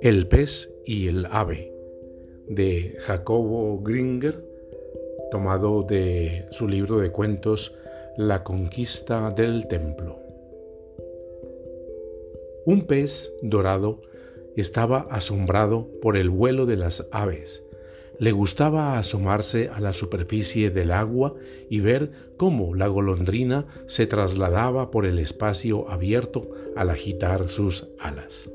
El pez y el ave de Jacobo Gringer, tomado de su libro de cuentos La conquista del templo. Un pez dorado estaba asombrado por el vuelo de las aves. Le gustaba asomarse a la superficie del agua y ver cómo la golondrina se trasladaba por el espacio abierto al agitar sus alas.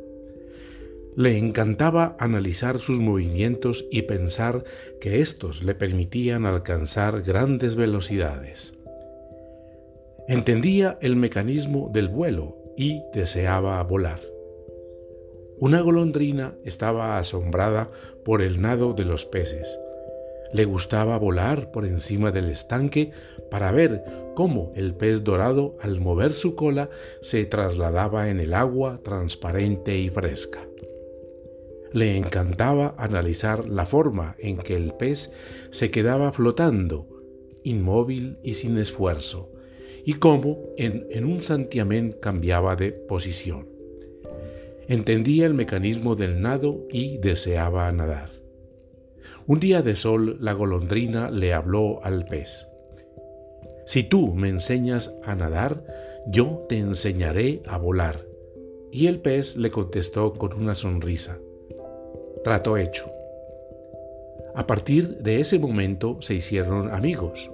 Le encantaba analizar sus movimientos y pensar que éstos le permitían alcanzar grandes velocidades. Entendía el mecanismo del vuelo y deseaba volar. Una golondrina estaba asombrada por el nado de los peces. Le gustaba volar por encima del estanque para ver cómo el pez dorado al mover su cola se trasladaba en el agua transparente y fresca. Le encantaba analizar la forma en que el pez se quedaba flotando, inmóvil y sin esfuerzo, y cómo en, un santiamén cambiaba de posición. Entendía el mecanismo del nado y deseaba nadar. Un día de sol la golondrina le habló al pez. Si tú me enseñas a nadar, yo te enseñaré a volar. Y el pez le contestó con una sonrisa. Trato hecho. A partir de ese momento se hicieron amigos.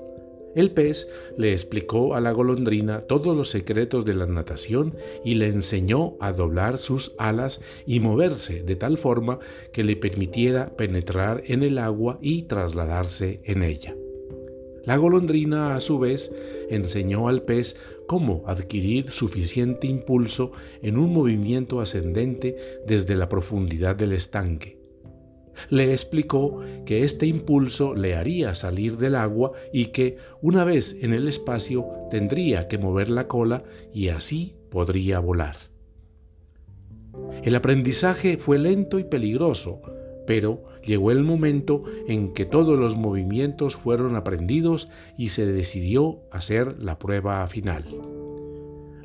El pez le explicó a la golondrina todos los secretos de la natación y le enseñó a doblar sus alas y moverse de tal forma que le permitiera penetrar en el agua y trasladarse en ella. La golondrina a su vez enseñó al pez cómo adquirir suficiente impulso en un movimiento ascendente desde la profundidad del estanque. Le explicó que este impulso le haría salir del agua y que, una vez en el espacio, tendría que mover la cola y así podría volar. El aprendizaje fue lento y peligroso, pero llegó el momento en que todos los movimientos fueron aprendidos y se decidió hacer la prueba final.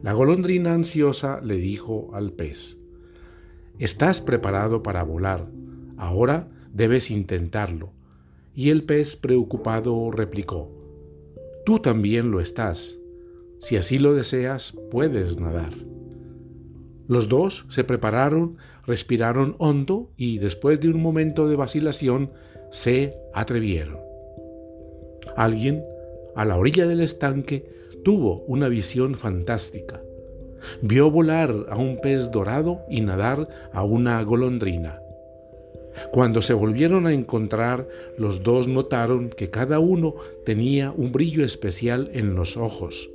La golondrina ansiosa le dijo al pez, Estás preparado para volar, ahora debes intentarlo. Y el pez preocupado replicó, Tú también lo estás, si así lo deseas, puedes nadar. Los dos se prepararon, respiraron hondo y después de un momento de vacilación se atrevieron. Alguien, a la orilla del estanque, tuvo una visión fantástica. Vio volar a un pez dorado y nadar a una golondrina. Cuando se volvieron a encontrar, los dos notaron que cada uno tenía un brillo especial en los ojos.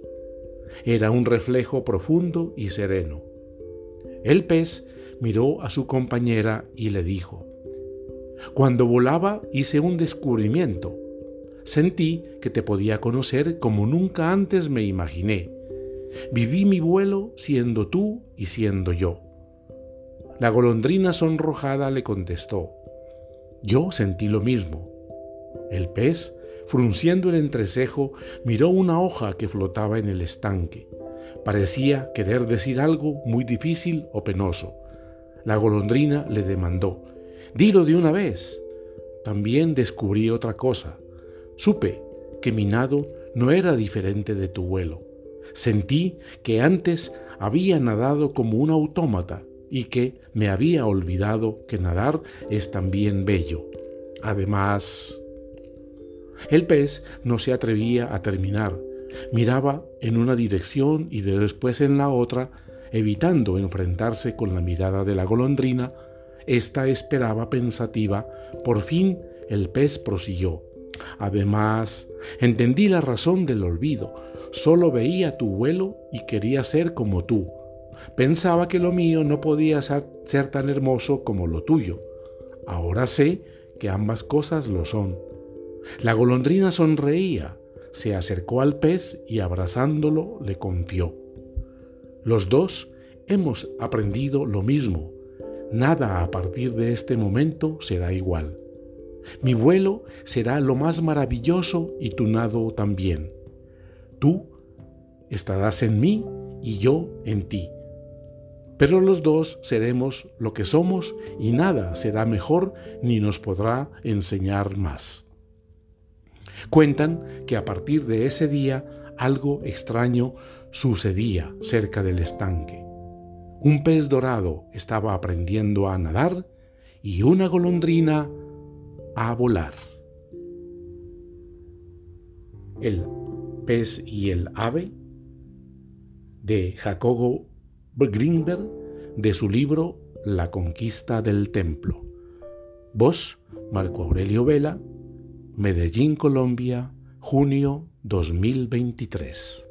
Era un reflejo profundo y sereno. El pez miró a su compañera y le dijo, Cuando volaba hice un descubrimiento. Sentí que te podía conocer como nunca antes me imaginé. Viví mi vuelo siendo tú y siendo yo. La golondrina sonrojada le contestó, Yo sentí lo mismo. El pez, frunciendo el entrecejo, miró una hoja que flotaba en el estanque. Parecía querer decir algo muy difícil o penoso. La golondrina le demandó, Dilo de una vez. También descubrí otra cosa. Supe que mi nado no era diferente de tu vuelo. Sentí que antes había nadado como un autómata y que me había olvidado que nadar es también bello. Además, el pez no se atrevía a terminar Miraba en una dirección y después en la otra, evitando enfrentarse con la mirada de la golondrina. Esta esperaba pensativa. Por fin el pez prosiguió. Además, entendí la razón del olvido. Solo veía tu vuelo y quería ser como tú. Pensaba que lo mío no podía ser, tan hermoso como lo tuyo. Ahora sé que ambas cosas lo son. La golondrina sonreía se acercó al pez y abrazándolo le confió. Los dos hemos aprendido lo mismo. Nada a partir de este momento será igual. Mi vuelo será lo más maravilloso y tu nado también. Tú estarás en mí y yo en ti. Pero los dos seremos lo que somos y nada será mejor ni nos podrá enseñar más. Cuentan que a partir de ese día algo extraño sucedía cerca del estanque. Un pez dorado estaba aprendiendo a nadar y una golondrina a volar. El pez y el ave de Jacobo Greenberg de su libro La conquista del templo. Voz Marco Aurelio Vela, Medellín, Colombia, junio 2023.